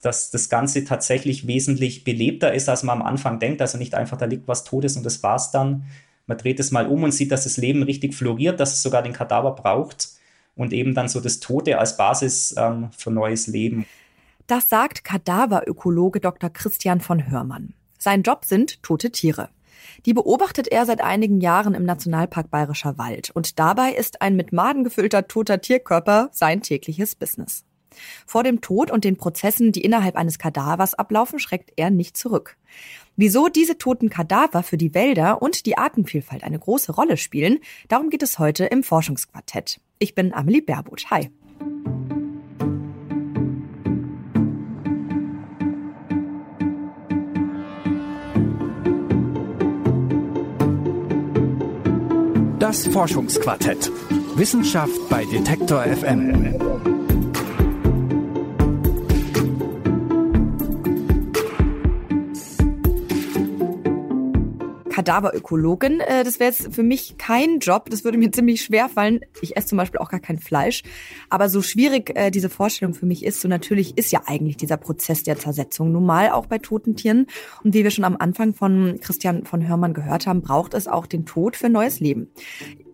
dass das Ganze tatsächlich wesentlich belebter ist, als man am Anfang denkt. Also nicht einfach, da liegt was Todes und das war's dann. Man dreht es mal um und sieht, dass das Leben richtig floriert, dass es sogar den Kadaver braucht und eben dann so das Tote als Basis ähm, für neues Leben. Das sagt Kadaverökologe Dr. Christian von Hörmann. Sein Job sind tote Tiere. Die beobachtet er seit einigen Jahren im Nationalpark Bayerischer Wald und dabei ist ein mit Maden gefüllter toter Tierkörper sein tägliches Business. Vor dem Tod und den Prozessen, die innerhalb eines Kadavers ablaufen, schreckt er nicht zurück. Wieso diese toten Kadaver für die Wälder und die Artenvielfalt eine große Rolle spielen, darum geht es heute im Forschungsquartett. Ich bin Amelie Baerbuth. Hi. Das Forschungsquartett. Wissenschaft bei Detektor FM. Kadaverökologin. Äh, das wäre jetzt für mich kein Job. Das würde mir ziemlich schwer fallen. Ich esse zum Beispiel auch gar kein Fleisch. Aber so schwierig äh, diese Vorstellung für mich ist, so natürlich ist ja eigentlich dieser Prozess der Zersetzung normal auch bei toten Tieren. Und wie wir schon am Anfang von Christian von Hörmann gehört haben, braucht es auch den Tod für neues Leben.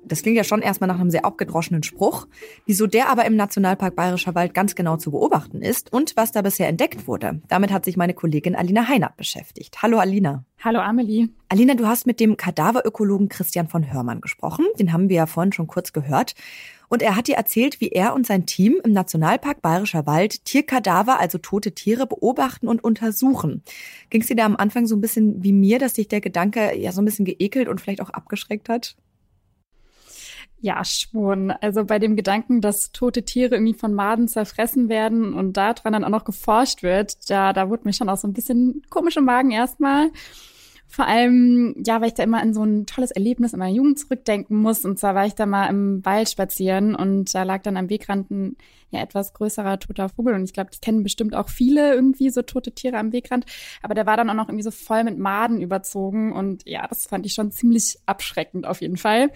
Das klingt ja schon erstmal nach einem sehr abgedroschenen Spruch. Wieso der aber im Nationalpark Bayerischer Wald ganz genau zu beobachten ist und was da bisher entdeckt wurde, damit hat sich meine Kollegin Alina Heinert beschäftigt. Hallo Alina. Hallo Amelie. Alina, du hast mit dem Kadaverökologen Christian von Hörmann gesprochen. Den haben wir ja vorhin schon kurz gehört. Und er hat dir erzählt, wie er und sein Team im Nationalpark Bayerischer Wald Tierkadaver, also tote Tiere, beobachten und untersuchen. Ging es dir da am Anfang so ein bisschen wie mir, dass dich der Gedanke ja so ein bisschen geekelt und vielleicht auch abgeschreckt hat? Ja, schon. Also bei dem Gedanken, dass tote Tiere irgendwie von Maden zerfressen werden und daran dann auch noch geforscht wird, da, da wurde mir schon auch so ein bisschen komisch im Magen erstmal. Vor allem, ja, weil ich da immer an so ein tolles Erlebnis in meiner Jugend zurückdenken muss. Und zwar war ich da mal im Wald spazieren und da lag dann am Wegrand ein ja, etwas größerer toter Vogel. Und ich glaube, das kennen bestimmt auch viele irgendwie so tote Tiere am Wegrand. Aber der war dann auch noch irgendwie so voll mit Maden überzogen. Und ja, das fand ich schon ziemlich abschreckend auf jeden Fall.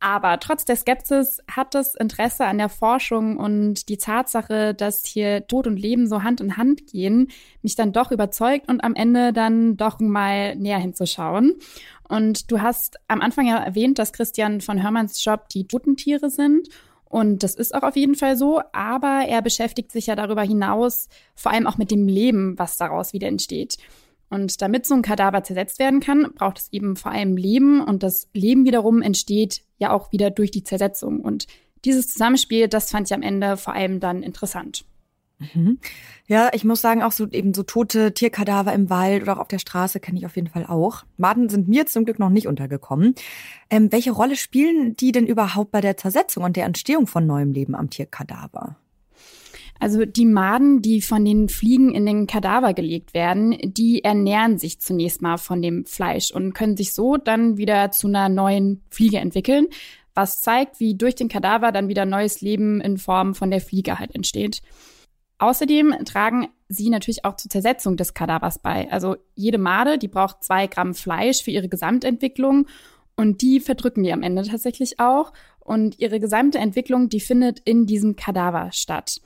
Aber trotz der Skepsis hat das Interesse an der Forschung und die Tatsache, dass hier Tod und Leben so Hand in Hand gehen, mich dann doch überzeugt und am Ende dann doch mal näher hinzuschauen. Und du hast am Anfang ja erwähnt, dass Christian von Hörmanns Job die toten Tiere sind. Und das ist auch auf jeden Fall so, aber er beschäftigt sich ja darüber hinaus vor allem auch mit dem Leben, was daraus wieder entsteht. Und damit so ein Kadaver zersetzt werden kann, braucht es eben vor allem Leben und das Leben wiederum entsteht ja auch wieder durch die Zersetzung. Und dieses Zusammenspiel, das fand ich am Ende vor allem dann interessant. Mhm. Ja, ich muss sagen, auch so eben so tote Tierkadaver im Wald oder auch auf der Straße kenne ich auf jeden Fall auch. Maden sind mir zum Glück noch nicht untergekommen. Ähm, welche Rolle spielen die denn überhaupt bei der Zersetzung und der Entstehung von neuem Leben am Tierkadaver? Also die Maden, die von den Fliegen in den Kadaver gelegt werden, die ernähren sich zunächst mal von dem Fleisch und können sich so dann wieder zu einer neuen Fliege entwickeln, was zeigt, wie durch den Kadaver dann wieder neues Leben in Form von der Fliege halt entsteht. Außerdem tragen sie natürlich auch zur Zersetzung des Kadavers bei. Also jede Made, die braucht zwei Gramm Fleisch für ihre Gesamtentwicklung und die verdrücken die am Ende tatsächlich auch. Und ihre gesamte Entwicklung, die findet in diesem Kadaver statt.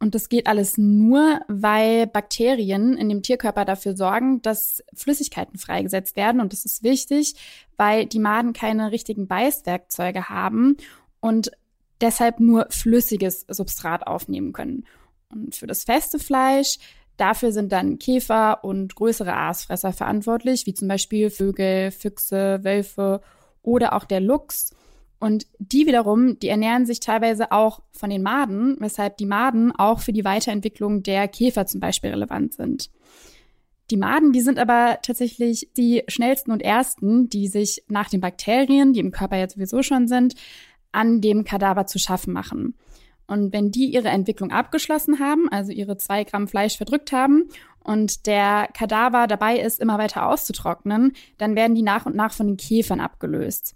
Und das geht alles nur, weil Bakterien in dem Tierkörper dafür sorgen, dass Flüssigkeiten freigesetzt werden. Und das ist wichtig, weil die Maden keine richtigen Beißwerkzeuge haben und deshalb nur flüssiges Substrat aufnehmen können. Und für das feste Fleisch, dafür sind dann Käfer und größere Aasfresser verantwortlich, wie zum Beispiel Vögel, Füchse, Wölfe oder auch der Luchs. Und die wiederum, die ernähren sich teilweise auch von den Maden, weshalb die Maden auch für die Weiterentwicklung der Käfer zum Beispiel relevant sind. Die Maden, die sind aber tatsächlich die schnellsten und ersten, die sich nach den Bakterien, die im Körper jetzt sowieso schon sind, an dem Kadaver zu schaffen machen. Und wenn die ihre Entwicklung abgeschlossen haben, also ihre zwei Gramm Fleisch verdrückt haben und der Kadaver dabei ist, immer weiter auszutrocknen, dann werden die nach und nach von den Käfern abgelöst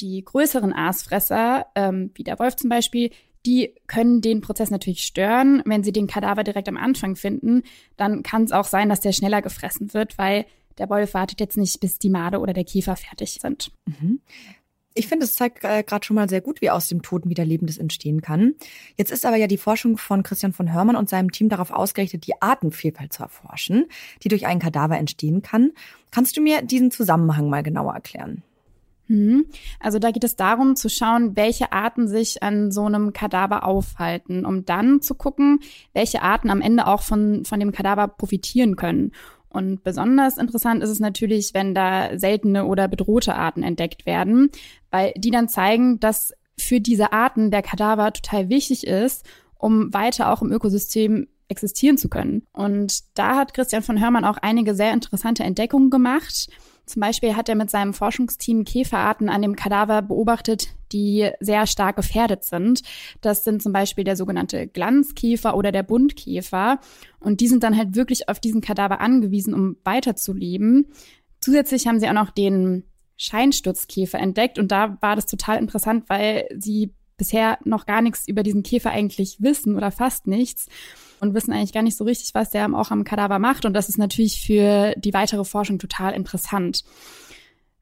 die größeren Aasfresser, ähm, wie der Wolf zum Beispiel, die können den Prozess natürlich stören. Wenn sie den Kadaver direkt am Anfang finden, dann kann es auch sein, dass der schneller gefressen wird, weil der Wolf wartet jetzt nicht, bis die Made oder der Käfer fertig sind. Mhm. Ich finde, es zeigt äh, gerade schon mal sehr gut, wie aus dem Toten wieder Lebendes entstehen kann. Jetzt ist aber ja die Forschung von Christian von Hörmann und seinem Team darauf ausgerichtet, die Artenvielfalt zu erforschen, die durch einen Kadaver entstehen kann. Kannst du mir diesen Zusammenhang mal genauer erklären? Mhm. Also da geht es darum zu schauen, welche Arten sich an so einem Kadaver aufhalten, um dann zu gucken, welche Arten am Ende auch von, von dem Kadaver profitieren können. Und besonders interessant ist es natürlich, wenn da seltene oder bedrohte Arten entdeckt werden, weil die dann zeigen, dass für diese Arten der Kadaver total wichtig ist, um weiter auch im Ökosystem existieren zu können. Und da hat Christian von Hörmann auch einige sehr interessante Entdeckungen gemacht. Zum Beispiel hat er mit seinem Forschungsteam Käferarten an dem Kadaver beobachtet, die sehr stark gefährdet sind. Das sind zum Beispiel der sogenannte Glanzkäfer oder der Buntkäfer. Und die sind dann halt wirklich auf diesen Kadaver angewiesen, um weiterzuleben. Zusätzlich haben sie auch noch den Scheinstutzkäfer entdeckt. Und da war das total interessant, weil sie bisher noch gar nichts über diesen Käfer eigentlich wissen oder fast nichts und wissen eigentlich gar nicht so richtig, was der auch am Kadaver macht. Und das ist natürlich für die weitere Forschung total interessant.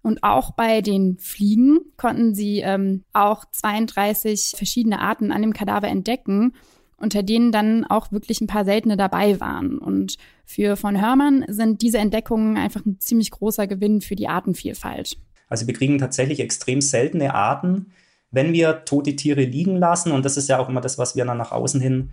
Und auch bei den Fliegen konnten sie ähm, auch 32 verschiedene Arten an dem Kadaver entdecken, unter denen dann auch wirklich ein paar seltene dabei waren. Und für von Hörmann sind diese Entdeckungen einfach ein ziemlich großer Gewinn für die Artenvielfalt. Also wir kriegen tatsächlich extrem seltene Arten, wenn wir tote Tiere liegen lassen. Und das ist ja auch immer das, was wir dann nach außen hin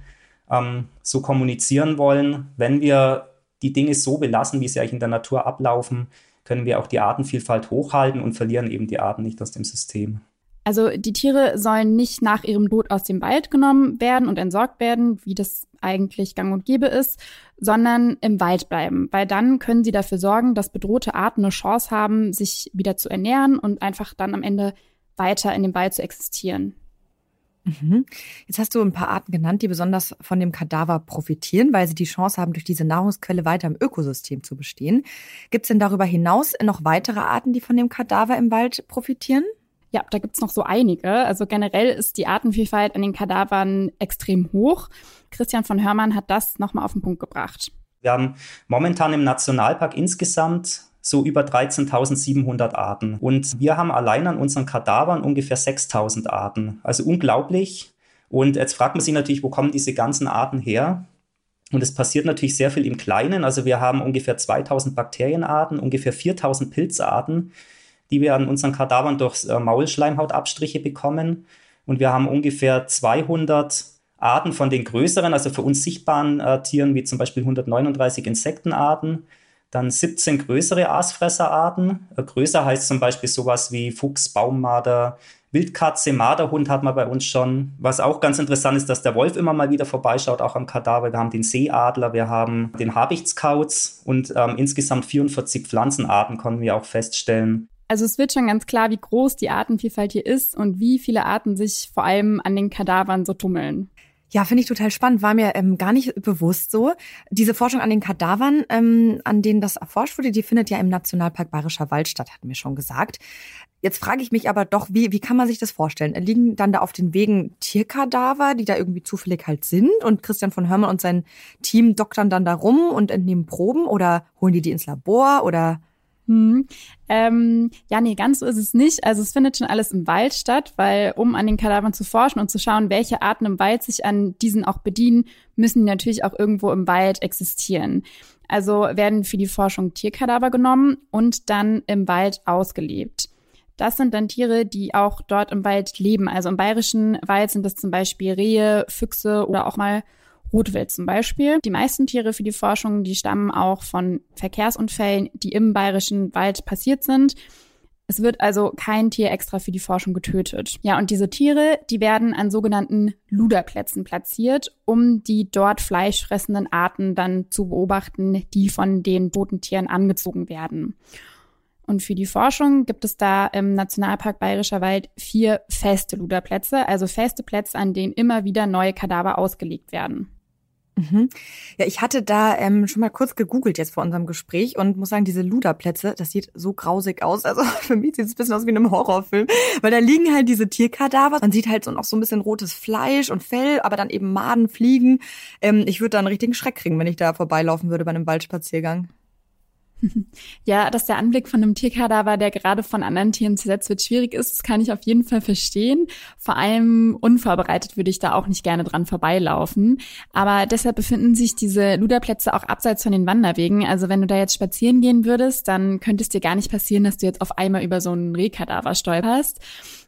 ähm, so kommunizieren wollen. Wenn wir die Dinge so belassen, wie sie eigentlich in der Natur ablaufen, können wir auch die Artenvielfalt hochhalten und verlieren eben die Arten nicht aus dem System. Also die Tiere sollen nicht nach ihrem Tod aus dem Wald genommen werden und entsorgt werden, wie das eigentlich gang und gäbe ist, sondern im Wald bleiben, weil dann können sie dafür sorgen, dass bedrohte Arten eine Chance haben, sich wieder zu ernähren und einfach dann am Ende weiter in dem Wald zu existieren. Mhm. Jetzt hast du ein paar Arten genannt, die besonders von dem Kadaver profitieren, weil sie die Chance haben, durch diese Nahrungsquelle weiter im Ökosystem zu bestehen. Gibt es denn darüber hinaus noch weitere Arten, die von dem Kadaver im Wald profitieren? Ja, da gibt's noch so einige. Also generell ist die Artenvielfalt an den Kadavern extrem hoch. Christian von Hörmann hat das nochmal auf den Punkt gebracht. Wir haben momentan im Nationalpark insgesamt so über 13.700 Arten. Und wir haben allein an unseren Kadavern ungefähr 6.000 Arten. Also unglaublich. Und jetzt fragt man sich natürlich, wo kommen diese ganzen Arten her? Und es passiert natürlich sehr viel im Kleinen. Also wir haben ungefähr 2000 Bakterienarten, ungefähr 4000 Pilzarten, die wir an unseren Kadavern durch äh, Maulschleimhautabstriche bekommen. Und wir haben ungefähr 200 Arten von den größeren, also für uns sichtbaren äh, Tieren, wie zum Beispiel 139 Insektenarten dann 17 größere Aasfresserarten. Äh, größer heißt zum Beispiel sowas wie Fuchs, Baummarder, Wildkatze, Marderhund hat man bei uns schon. Was auch ganz interessant ist, dass der Wolf immer mal wieder vorbeischaut, auch am Kadaver. Wir haben den Seeadler, wir haben den Habichtskauz und ähm, insgesamt 44 Pflanzenarten konnten wir auch feststellen. Also es wird schon ganz klar, wie groß die Artenvielfalt hier ist und wie viele Arten sich vor allem an den Kadavern so tummeln. Ja, finde ich total spannend. War mir ähm, gar nicht bewusst so. Diese Forschung an den Kadavern, ähm, an denen das erforscht wurde, die findet ja im Nationalpark Bayerischer Wald statt, hatten wir schon gesagt. Jetzt frage ich mich aber doch, wie, wie kann man sich das vorstellen? Liegen dann da auf den Wegen Tierkadaver, die da irgendwie zufällig halt sind und Christian von Hörmann und sein Team doktern dann da rum und entnehmen Proben oder holen die die ins Labor oder hm. Ähm, ja, nee, ganz so ist es nicht. Also es findet schon alles im Wald statt, weil um an den Kadavern zu forschen und zu schauen, welche Arten im Wald sich an diesen auch bedienen, müssen die natürlich auch irgendwo im Wald existieren. Also werden für die Forschung Tierkadaver genommen und dann im Wald ausgelebt. Das sind dann Tiere, die auch dort im Wald leben. Also im bayerischen Wald sind das zum Beispiel Rehe, Füchse oder auch mal Rotwild zum Beispiel. Die meisten Tiere für die Forschung, die stammen auch von Verkehrsunfällen, die im bayerischen Wald passiert sind. Es wird also kein Tier extra für die Forschung getötet. Ja, und diese Tiere, die werden an sogenannten Luderplätzen platziert, um die dort fleischfressenden Arten dann zu beobachten, die von den toten Tieren angezogen werden. Und für die Forschung gibt es da im Nationalpark Bayerischer Wald vier feste Luderplätze, also feste Plätze, an denen immer wieder neue Kadaver ausgelegt werden. Mhm. Ja, ich hatte da ähm, schon mal kurz gegoogelt jetzt vor unserem Gespräch und muss sagen, diese Luderplätze, das sieht so grausig aus. Also für mich sieht es ein bisschen aus wie in einem Horrorfilm, weil da liegen halt diese Tierkadaver. Man sieht halt so noch so ein bisschen rotes Fleisch und Fell, aber dann eben Maden, Fliegen. Ähm, ich würde da einen richtigen Schreck kriegen, wenn ich da vorbeilaufen würde bei einem Waldspaziergang. Ja, dass der Anblick von einem Tierkadaver, der gerade von anderen Tieren zersetzt wird, schwierig ist, das kann ich auf jeden Fall verstehen. Vor allem unvorbereitet würde ich da auch nicht gerne dran vorbeilaufen. Aber deshalb befinden sich diese Luderplätze auch abseits von den Wanderwegen. Also wenn du da jetzt spazieren gehen würdest, dann könnte es dir gar nicht passieren, dass du jetzt auf einmal über so einen Rehkadaver stolperst.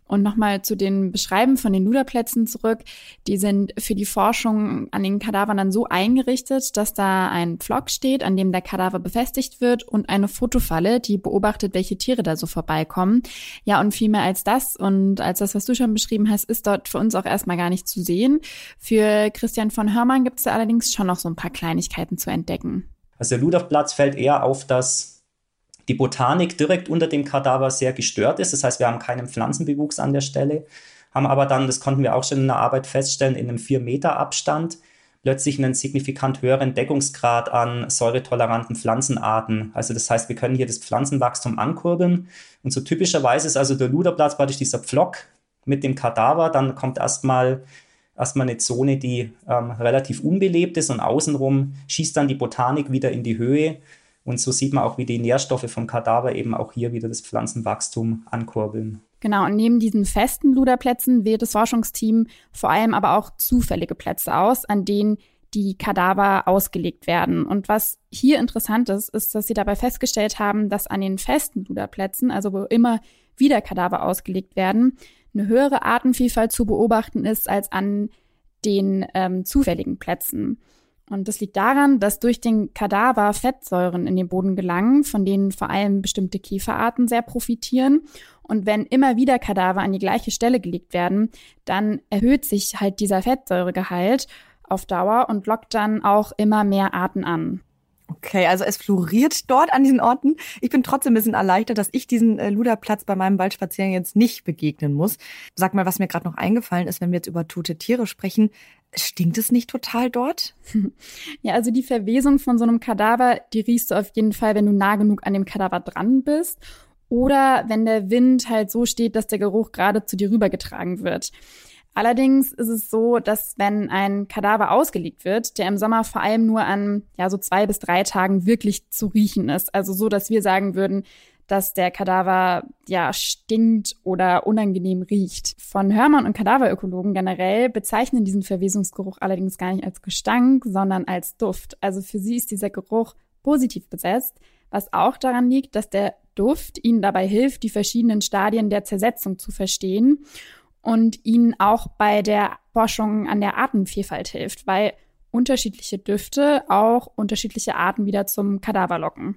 Und nochmal zu den Beschreiben von den Luderplätzen zurück. Die sind für die Forschung an den Kadavern dann so eingerichtet, dass da ein Pflock steht, an dem der Kadaver befestigt wird und eine Fotofalle, die beobachtet, welche Tiere da so vorbeikommen. Ja, und viel mehr als das und als das, was du schon beschrieben hast, ist dort für uns auch erstmal gar nicht zu sehen. Für Christian von Hörmann gibt es da allerdings schon noch so ein paar Kleinigkeiten zu entdecken. Also der Luderplatz fällt eher auf das die Botanik direkt unter dem Kadaver sehr gestört ist. Das heißt, wir haben keinen Pflanzenbewuchs an der Stelle, haben aber dann, das konnten wir auch schon in der Arbeit feststellen, in einem 4 Meter Abstand plötzlich einen signifikant höheren Deckungsgrad an säuretoleranten Pflanzenarten. Also das heißt, wir können hier das Pflanzenwachstum ankurbeln. Und so typischerweise ist also der Luderplatz praktisch dieser Pflock mit dem Kadaver. Dann kommt erstmal erstmal eine Zone, die ähm, relativ unbelebt ist und außenrum schießt dann die Botanik wieder in die Höhe und so sieht man auch, wie die Nährstoffe vom Kadaver eben auch hier wieder das Pflanzenwachstum ankurbeln. Genau, und neben diesen festen Luderplätzen wählt das Forschungsteam vor allem aber auch zufällige Plätze aus, an denen die Kadaver ausgelegt werden. Und was hier interessant ist, ist, dass sie dabei festgestellt haben, dass an den festen Luderplätzen, also wo immer wieder Kadaver ausgelegt werden, eine höhere Artenvielfalt zu beobachten ist als an den ähm, zufälligen Plätzen. Und das liegt daran, dass durch den Kadaver Fettsäuren in den Boden gelangen, von denen vor allem bestimmte Kieferarten sehr profitieren. Und wenn immer wieder Kadaver an die gleiche Stelle gelegt werden, dann erhöht sich halt dieser Fettsäuregehalt auf Dauer und lockt dann auch immer mehr Arten an. Okay, also es floriert dort an diesen Orten. Ich bin trotzdem ein bisschen erleichtert, dass ich diesen äh, Luderplatz bei meinem Waldspaziergang jetzt nicht begegnen muss. Sag mal, was mir gerade noch eingefallen ist, wenn wir jetzt über tote Tiere sprechen. Stinkt es nicht total dort? Ja, also die Verwesung von so einem Kadaver, die riechst du auf jeden Fall, wenn du nah genug an dem Kadaver dran bist. Oder wenn der Wind halt so steht, dass der Geruch gerade zu dir rübergetragen wird. Allerdings ist es so, dass wenn ein Kadaver ausgelegt wird, der im Sommer vor allem nur an ja so zwei bis drei Tagen wirklich zu riechen ist. Also so, dass wir sagen würden, dass der Kadaver ja stinkt oder unangenehm riecht. Von Hörmann und Kadaverökologen generell bezeichnen diesen Verwesungsgeruch allerdings gar nicht als Gestank, sondern als Duft. Also für sie ist dieser Geruch positiv besetzt, was auch daran liegt, dass der Duft ihnen dabei hilft, die verschiedenen Stadien der Zersetzung zu verstehen und ihnen auch bei der Forschung an der Artenvielfalt hilft, weil unterschiedliche Düfte auch unterschiedliche Arten wieder zum Kadaver locken.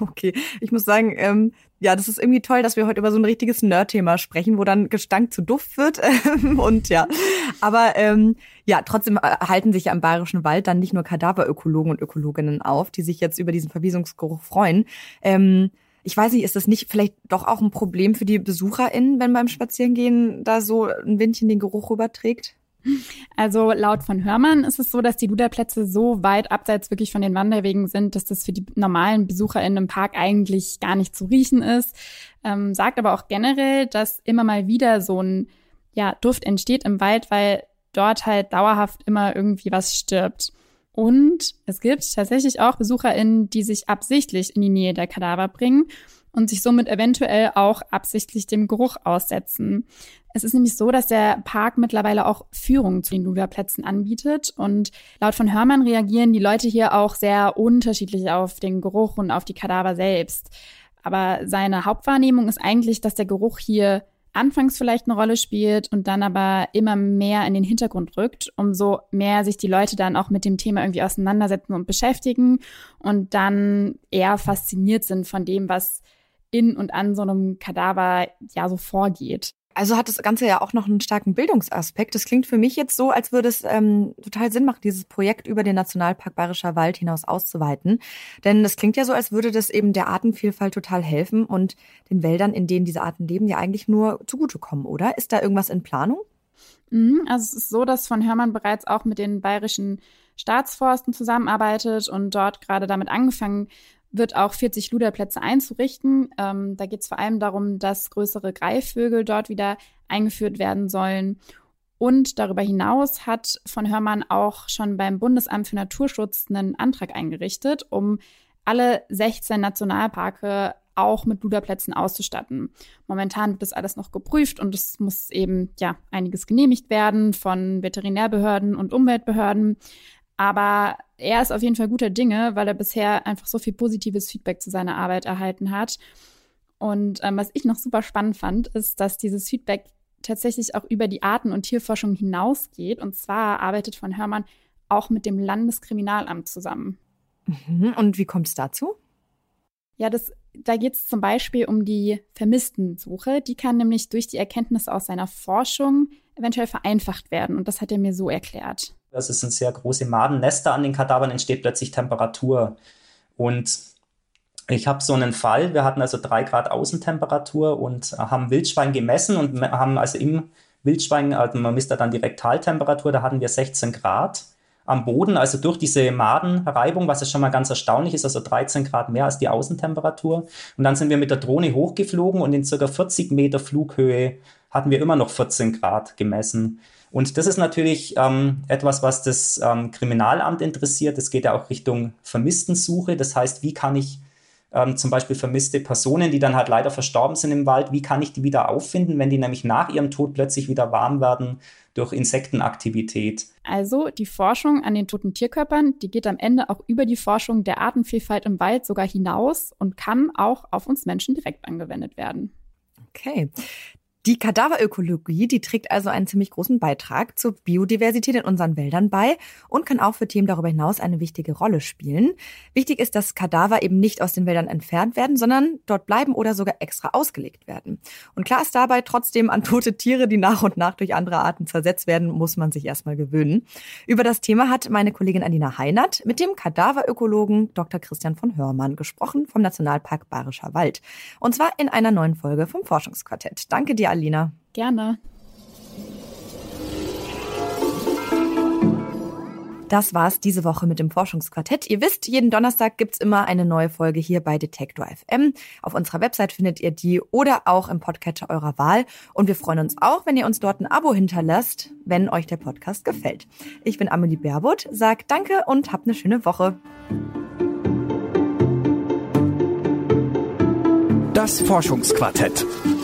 Okay, ich muss sagen, ähm, ja, das ist irgendwie toll, dass wir heute über so ein richtiges Nerd-Thema sprechen, wo dann Gestank zu Duft wird. und ja, aber ähm, ja, trotzdem äh, halten sich ja im Bayerischen Wald dann nicht nur Kadaverökologen und Ökologinnen auf, die sich jetzt über diesen Verwiesungsgeruch freuen. Ähm, ich weiß nicht, ist das nicht vielleicht doch auch ein Problem für die BesucherInnen, wenn beim Spazierengehen da so ein Windchen den Geruch rüberträgt? Also laut von Hörmann ist es so, dass die Luderplätze so weit abseits wirklich von den Wanderwegen sind, dass das für die normalen BesucherInnen im Park eigentlich gar nicht zu riechen ist. Ähm, sagt aber auch generell, dass immer mal wieder so ein ja, Duft entsteht im Wald, weil dort halt dauerhaft immer irgendwie was stirbt. Und es gibt tatsächlich auch BesucherInnen, die sich absichtlich in die Nähe der Kadaver bringen und sich somit eventuell auch absichtlich dem Geruch aussetzen. Es ist nämlich so, dass der Park mittlerweile auch Führungen zu den Luderplätzen anbietet und laut von Hörmann reagieren die Leute hier auch sehr unterschiedlich auf den Geruch und auf die Kadaver selbst. Aber seine Hauptwahrnehmung ist eigentlich, dass der Geruch hier anfangs vielleicht eine Rolle spielt und dann aber immer mehr in den Hintergrund rückt, umso mehr sich die Leute dann auch mit dem Thema irgendwie auseinandersetzen und beschäftigen und dann eher fasziniert sind von dem, was in und an so einem Kadaver ja so vorgeht. Also hat das Ganze ja auch noch einen starken Bildungsaspekt. Das klingt für mich jetzt so, als würde es ähm, total Sinn machen, dieses Projekt über den Nationalpark Bayerischer Wald hinaus auszuweiten. Denn das klingt ja so, als würde das eben der Artenvielfalt total helfen und den Wäldern, in denen diese Arten leben, ja eigentlich nur zugutekommen, oder? Ist da irgendwas in Planung? Mhm, also es ist so, dass von Hörmann bereits auch mit den bayerischen Staatsforsten zusammenarbeitet und dort gerade damit angefangen wird auch 40 Luderplätze einzurichten. Ähm, da geht es vor allem darum, dass größere Greifvögel dort wieder eingeführt werden sollen. Und darüber hinaus hat von Hörmann auch schon beim Bundesamt für Naturschutz einen Antrag eingerichtet, um alle 16 Nationalparke auch mit Luderplätzen auszustatten. Momentan wird das alles noch geprüft und es muss eben ja einiges genehmigt werden von Veterinärbehörden und Umweltbehörden. Aber er ist auf jeden Fall guter Dinge, weil er bisher einfach so viel positives Feedback zu seiner Arbeit erhalten hat. Und ähm, was ich noch super spannend fand, ist, dass dieses Feedback tatsächlich auch über die Arten- und Tierforschung hinausgeht. Und zwar arbeitet von Hörmann auch mit dem Landeskriminalamt zusammen. Mhm. Und wie kommt es dazu? Ja, das, da geht es zum Beispiel um die Vermisstensuche. Die kann nämlich durch die Erkenntnisse aus seiner Forschung eventuell vereinfacht werden. Und das hat er mir so erklärt. Also es sind sehr große Madennester an den Kadavern, entsteht plötzlich Temperatur. Und ich habe so einen Fall, wir hatten also drei Grad Außentemperatur und haben Wildschwein gemessen und haben also im Wildschwein, also man misst da dann die Rektaltemperatur, da hatten wir 16 Grad am Boden, also durch diese Madenreibung, was ja schon mal ganz erstaunlich ist, also 13 Grad mehr als die Außentemperatur. Und dann sind wir mit der Drohne hochgeflogen und in circa 40 Meter Flughöhe hatten wir immer noch 14 Grad gemessen. Und das ist natürlich ähm, etwas, was das ähm, Kriminalamt interessiert. Es geht ja auch Richtung Vermisstensuche. Das heißt, wie kann ich ähm, zum Beispiel vermisste Personen, die dann halt leider verstorben sind im Wald, wie kann ich die wieder auffinden, wenn die nämlich nach ihrem Tod plötzlich wieder warm werden durch Insektenaktivität. Also die Forschung an den toten Tierkörpern, die geht am Ende auch über die Forschung der Artenvielfalt im Wald sogar hinaus und kann auch auf uns Menschen direkt angewendet werden. Okay. Die Kadaverökologie, die trägt also einen ziemlich großen Beitrag zur Biodiversität in unseren Wäldern bei und kann auch für Themen darüber hinaus eine wichtige Rolle spielen. Wichtig ist, dass Kadaver eben nicht aus den Wäldern entfernt werden, sondern dort bleiben oder sogar extra ausgelegt werden. Und klar ist dabei trotzdem an tote Tiere, die nach und nach durch andere Arten zersetzt werden, muss man sich erstmal gewöhnen. Über das Thema hat meine Kollegin Alina Heinert mit dem Kadaverökologen Dr. Christian von Hörmann gesprochen vom Nationalpark Bayerischer Wald. Und zwar in einer neuen Folge vom Forschungsquartett. Danke dir. Gerne. Das war's diese Woche mit dem Forschungsquartett. Ihr wisst, jeden Donnerstag gibt's immer eine neue Folge hier bei Detektor FM. Auf unserer Website findet ihr die oder auch im Podcatcher eurer Wahl. Und wir freuen uns auch, wenn ihr uns dort ein Abo hinterlasst, wenn euch der Podcast gefällt. Ich bin Amelie Baerbutt, sag danke und habt eine schöne Woche. Das Forschungsquartett.